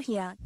here.